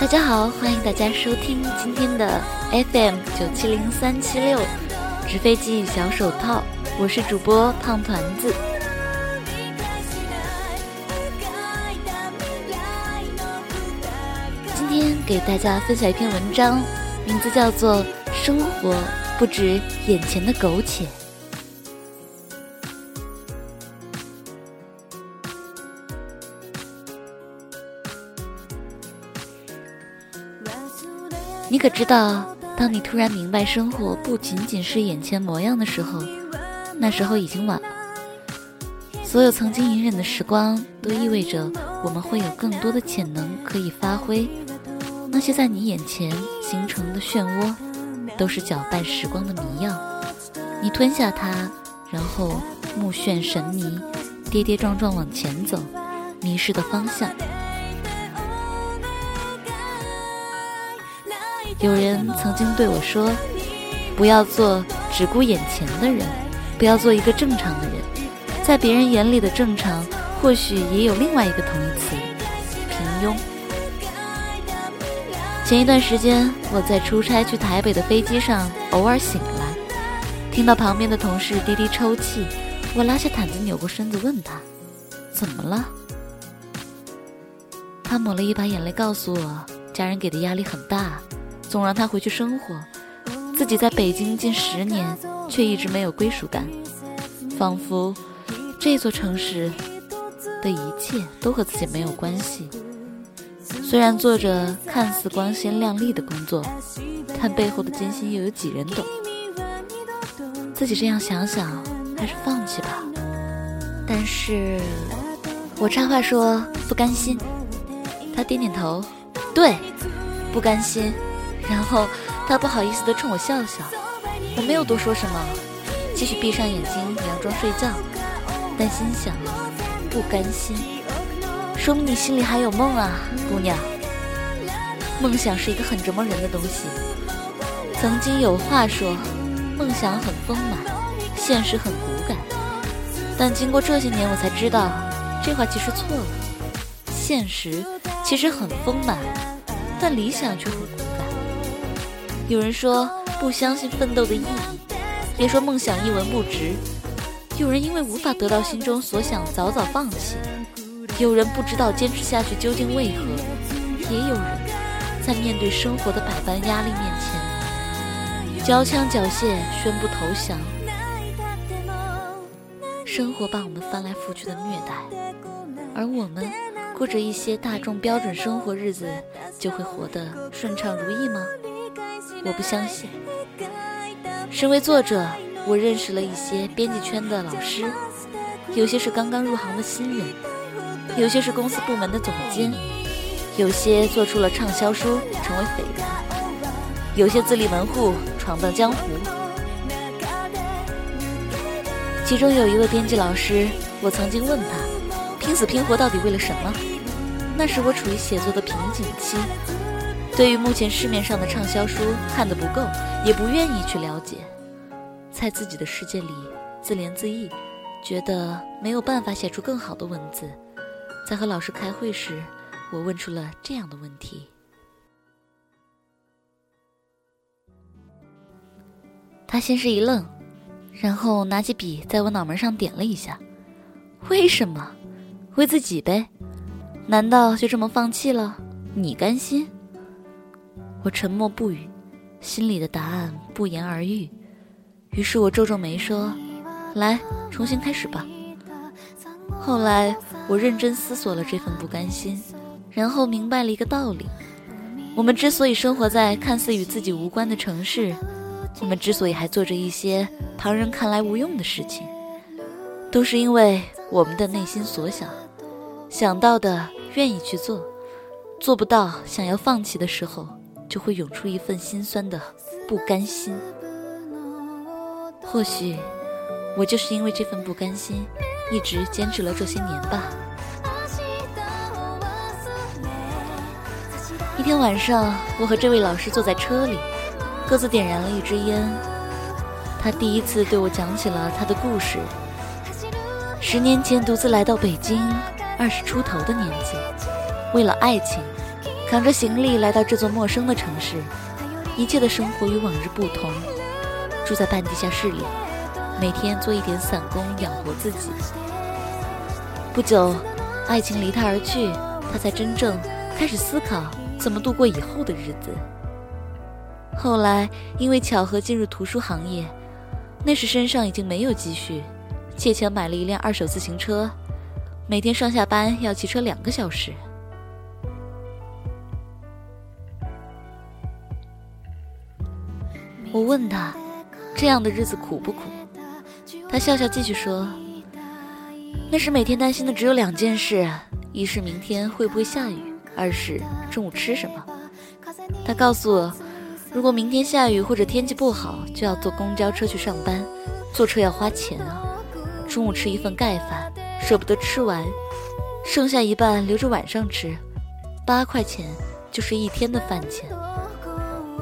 大家好，欢迎大家收听今天的 FM 九七零三七六纸飞机小手套，我是主播胖团子。今天给大家分享一篇文章，名字叫做《生活不止眼前的苟且》。你可知道，当你突然明白生活不仅仅是眼前模样的时候，那时候已经晚了。所有曾经隐忍的时光，都意味着我们会有更多的潜能可以发挥。那些在你眼前形成的漩涡，都是搅拌时光的迷药。你吞下它，然后目眩神迷，跌跌撞撞往前走，迷失的方向。有人曾经对我说：“不要做只顾眼前的人，不要做一个正常的人。在别人眼里的正常，或许也有另外一个同义词——平庸。”前一段时间，我在出差去台北的飞机上，偶尔醒来，听到旁边的同事低低抽泣。我拉下毯子，扭过身子问他：“怎么了？”他抹了一把眼泪，告诉我：“家人给的压力很大。”总让他回去生活，自己在北京近十年，却一直没有归属感，仿佛这座城市的一切都和自己没有关系。虽然做着看似光鲜亮丽的工作，但背后的艰辛又有几人懂？自己这样想想，还是放弃吧。但是，我插话说不甘心。他点点头，对，不甘心。然后他不好意思地冲我笑笑，我没有多说什么，继续闭上眼睛佯装睡觉，但心想不甘心，说明你心里还有梦啊，姑娘。梦想是一个很折磨人的东西。曾经有话说，梦想很丰满，现实很骨感。但经过这些年，我才知道，这话其实错了。现实其实很丰满，但理想却很。有人说不相信奋斗的意义，也说梦想一文不值。有人因为无法得到心中所想早早放弃，有人不知道坚持下去究竟为何，也有人，在面对生活的百般压力面前，交枪缴械宣布投降。生活把我们翻来覆去的虐待，而我们过着一些大众标准生活日子，就会活得顺畅如意吗？我不相信。身为作者，我认识了一些编辑圈的老师，有些是刚刚入行的新人，有些是公司部门的总监，有些做出了畅销书成为绯闻，有些自立门户闯荡江湖。其中有一位编辑老师，我曾经问他，拼死拼活到底为了什么？那时我处于写作的瓶颈期。对于目前市面上的畅销书看得不够，也不愿意去了解，在自己的世界里自怜自艾，觉得没有办法写出更好的文字。在和老师开会时，我问出了这样的问题。他先是一愣，然后拿起笔在我脑门上点了一下：“为什么？为自己呗？难道就这么放弃了？你甘心？”我沉默不语，心里的答案不言而喻。于是我皱皱眉说：“来，重新开始吧。”后来我认真思索了这份不甘心，然后明白了一个道理：我们之所以生活在看似与自己无关的城市，我们之所以还做着一些旁人看来无用的事情，都是因为我们的内心所想，想到的愿意去做，做不到想要放弃的时候。就会涌出一份心酸的不甘心。或许，我就是因为这份不甘心，一直坚持了这些年吧。一天晚上，我和这位老师坐在车里，各自点燃了一支烟。他第一次对我讲起了他的故事。十年前，独自来到北京，二十出头的年纪，为了爱情。扛着行李来到这座陌生的城市，一切的生活与往日不同。住在半地下室里，每天做一点散工养活自己。不久，爱情离他而去，他才真正开始思考怎么度过以后的日子。后来，因为巧合进入图书行业，那时身上已经没有积蓄，借钱买了一辆二手自行车，每天上下班要骑车两个小时。我问他，这样的日子苦不苦？他笑笑继续说。那时每天担心的只有两件事：一是明天会不会下雨，二是中午吃什么。他告诉我，如果明天下雨或者天气不好，就要坐公交车去上班，坐车要花钱啊。中午吃一份盖饭，舍不得吃完，剩下一半留着晚上吃，八块钱就是一天的饭钱。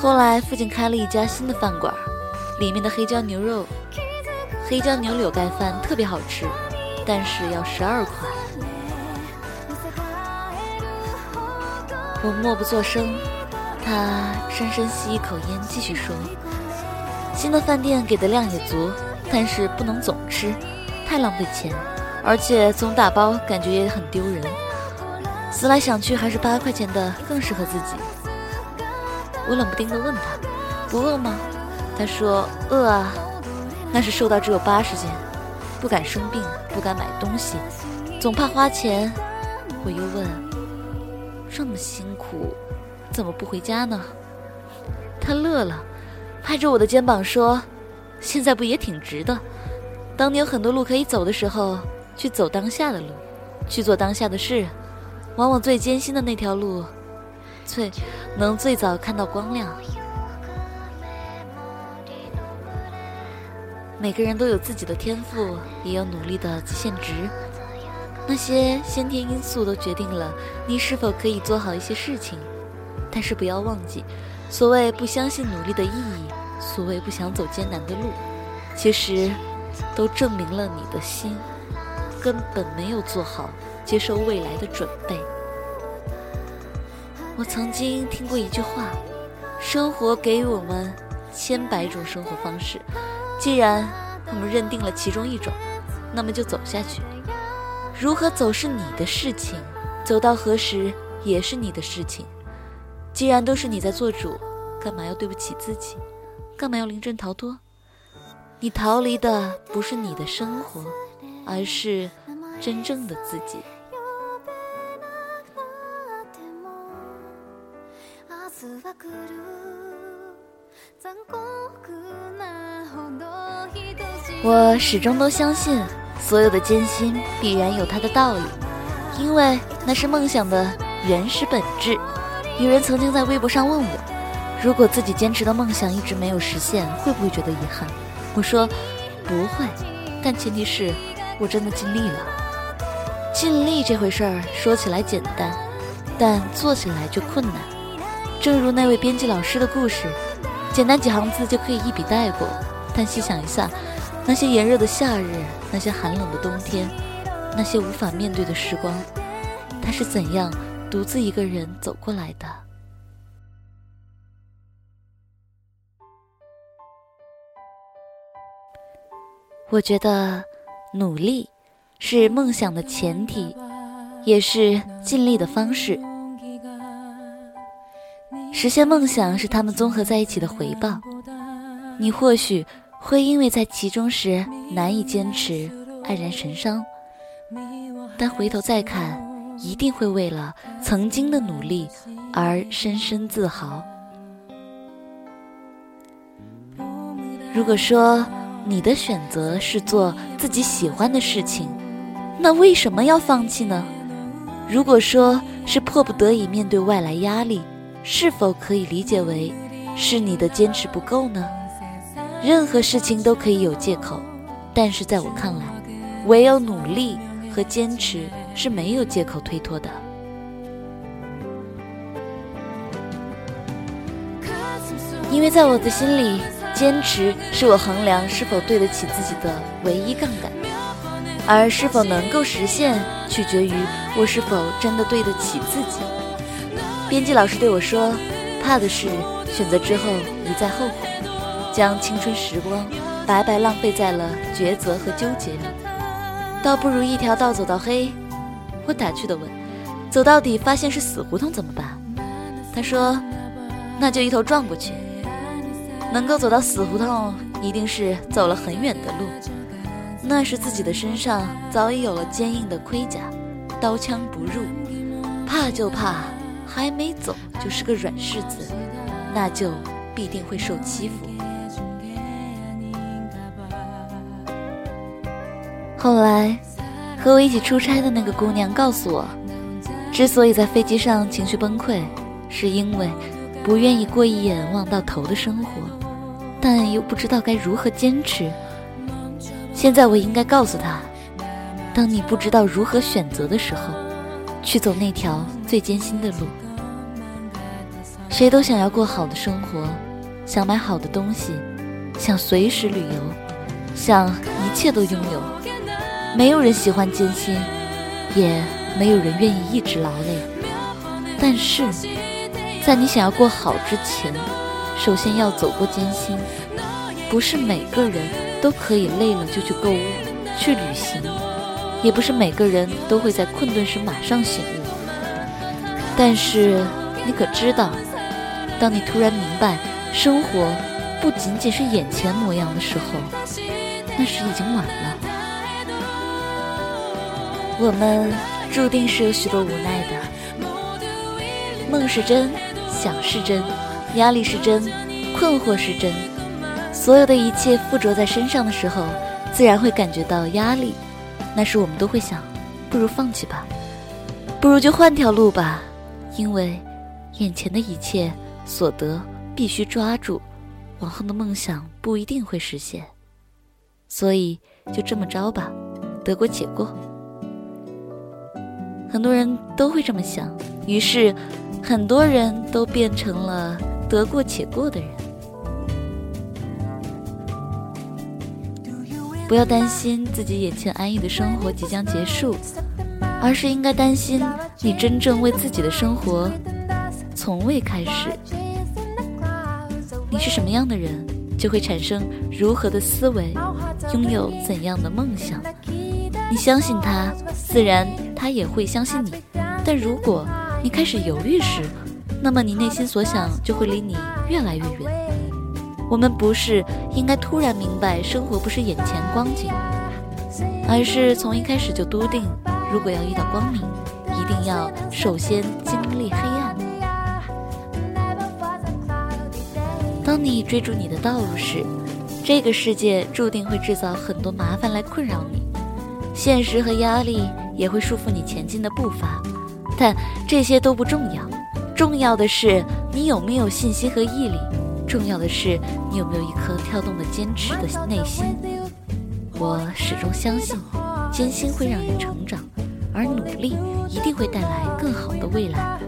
后来附近开了一家新的饭馆，里面的黑椒牛肉、黑椒牛柳盖饭特别好吃。但是要十二块。我默不作声，他深深吸一口烟，继续说：“新的饭店给的量也足，但是不能总吃，太浪费钱，而且总打包感觉也很丢人。思来想去，还是八块钱的更适合自己。”我冷不丁地问他：“不饿吗？”他说：“饿啊，那是瘦到只有八十斤。”不敢生病，不敢买东西，总怕花钱。我又问：“这么辛苦，怎么不回家呢？”他乐了，拍着我的肩膀说：“现在不也挺值的？当你有很多路可以走的时候，去走当下的路，去做当下的事，往往最艰辛的那条路，最能最早看到光亮。”每个人都有自己的天赋，也有努力的极限值。那些先天因素都决定了你是否可以做好一些事情。但是不要忘记，所谓不相信努力的意义，所谓不想走艰难的路，其实都证明了你的心根本没有做好接受未来的准备。我曾经听过一句话：生活给予我们千百种生活方式。既然我们认定了其中一种，那么就走下去。如何走是你的事情，走到何时也是你的事情。既然都是你在做主，干嘛要对不起自己？干嘛要临阵逃脱？你逃离的不是你的生活，而是真正的自己。我始终都相信，所有的艰辛必然有它的道理，因为那是梦想的原始本质。有人曾经在微博上问我，如果自己坚持的梦想一直没有实现，会不会觉得遗憾？我说不会，但前提是我真的尽力了。尽力这回事儿说起来简单，但做起来却困难。正如那位编辑老师的故事，简单几行字就可以一笔带过，但细想一下。那些炎热的夏日，那些寒冷的冬天，那些无法面对的时光，他是怎样独自一个人走过来的？我觉得，努力是梦想的前提，也是尽力的方式。实现梦想是他们综合在一起的回报。你或许。会因为在其中时难以坚持，黯然神伤，但回头再看，一定会为了曾经的努力而深深自豪。如果说你的选择是做自己喜欢的事情，那为什么要放弃呢？如果说是迫不得已面对外来压力，是否可以理解为是你的坚持不够呢？任何事情都可以有借口，但是在我看来，唯有努力和坚持是没有借口推脱的。因为在我的心里，坚持是我衡量是否对得起自己的唯一杠杆，而是否能够实现，取决于我是否真的对得起自己。编辑老师对我说：“怕的是选择之后一再后悔，将青春时光白白浪费在了抉择和纠结里，倒不如一条道走到黑。”我打趣地问：“走到底发现是死胡同怎么办？”他说：“那就一头撞过去。能够走到死胡同，一定是走了很远的路，那是自己的身上早已有了坚硬的盔甲，刀枪不入。怕就怕。”还没走就是个软柿子，那就必定会受欺负。后来，和我一起出差的那个姑娘告诉我，之所以在飞机上情绪崩溃，是因为不愿意过一眼望到头的生活，但又不知道该如何坚持。现在我应该告诉她，当你不知道如何选择的时候。去走那条最艰辛的路。谁都想要过好的生活，想买好的东西，想随时旅游，想一切都拥有。没有人喜欢艰辛，也没有人愿意一直劳累。但是，在你想要过好之前，首先要走过艰辛。不是每个人都可以累了就去购物、去旅行。也不是每个人都会在困顿时马上醒悟，但是你可知道，当你突然明白生活不仅仅是眼前模样的时候，那时已经晚了。我们注定是有许多无奈的，梦是真，想是真，压力是真，困惑是真，所有的一切附着在身上的时候，自然会感觉到压力。那时我们都会想，不如放弃吧，不如就换条路吧，因为眼前的一切所得必须抓住，往后的梦想不一定会实现，所以就这么着吧，得过且过。很多人都会这么想，于是很多人都变成了得过且过的人。不要担心自己眼前安逸的生活即将结束，而是应该担心你真正为自己的生活从未开始。你是什么样的人，就会产生如何的思维，拥有怎样的梦想。你相信他，自然他也会相信你。但如果你开始犹豫时，那么你内心所想就会离你越来越远。我们不是应该突然明白生活不是眼前光景，而是从一开始就笃定，如果要遇到光明，一定要首先经历黑暗。当你追逐你的道路时，这个世界注定会制造很多麻烦来困扰你，现实和压力也会束缚你前进的步伐，但这些都不重要，重要的是你有没有信心和毅力。重要的是，你有没有一颗跳动的坚持的内心？我始终相信，艰辛会让人成长，而努力一定会带来更好的未来。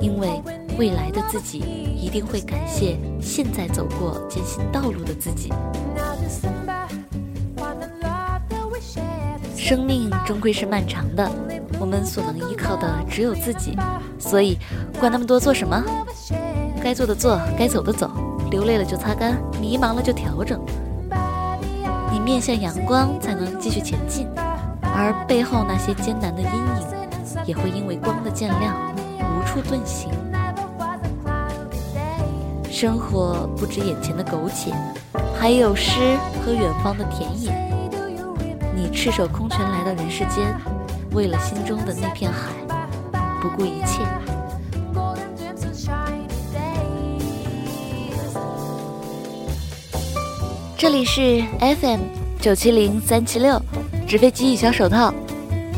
因为未来的自己一定会感谢现在走过艰辛道路的自己。生命终归是漫长的，我们所能依靠的只有自己，所以管那么多做什么？该做的做，该走的走。流泪了就擦干，迷茫了就调整。你面向阳光，才能继续前进，而背后那些艰难的阴影，也会因为光的渐亮，无处遁形。生活不止眼前的苟且，还有诗和远方的田野。你赤手空拳来到人世间，为了心中的那片海，不顾一切。这里是 FM 九七零三七六纸飞机与小手套，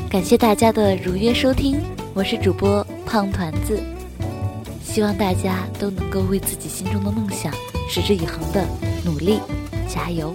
感谢大家的如约收听，我是主播胖团子，希望大家都能够为自己心中的梦想持之以恒的努力，加油！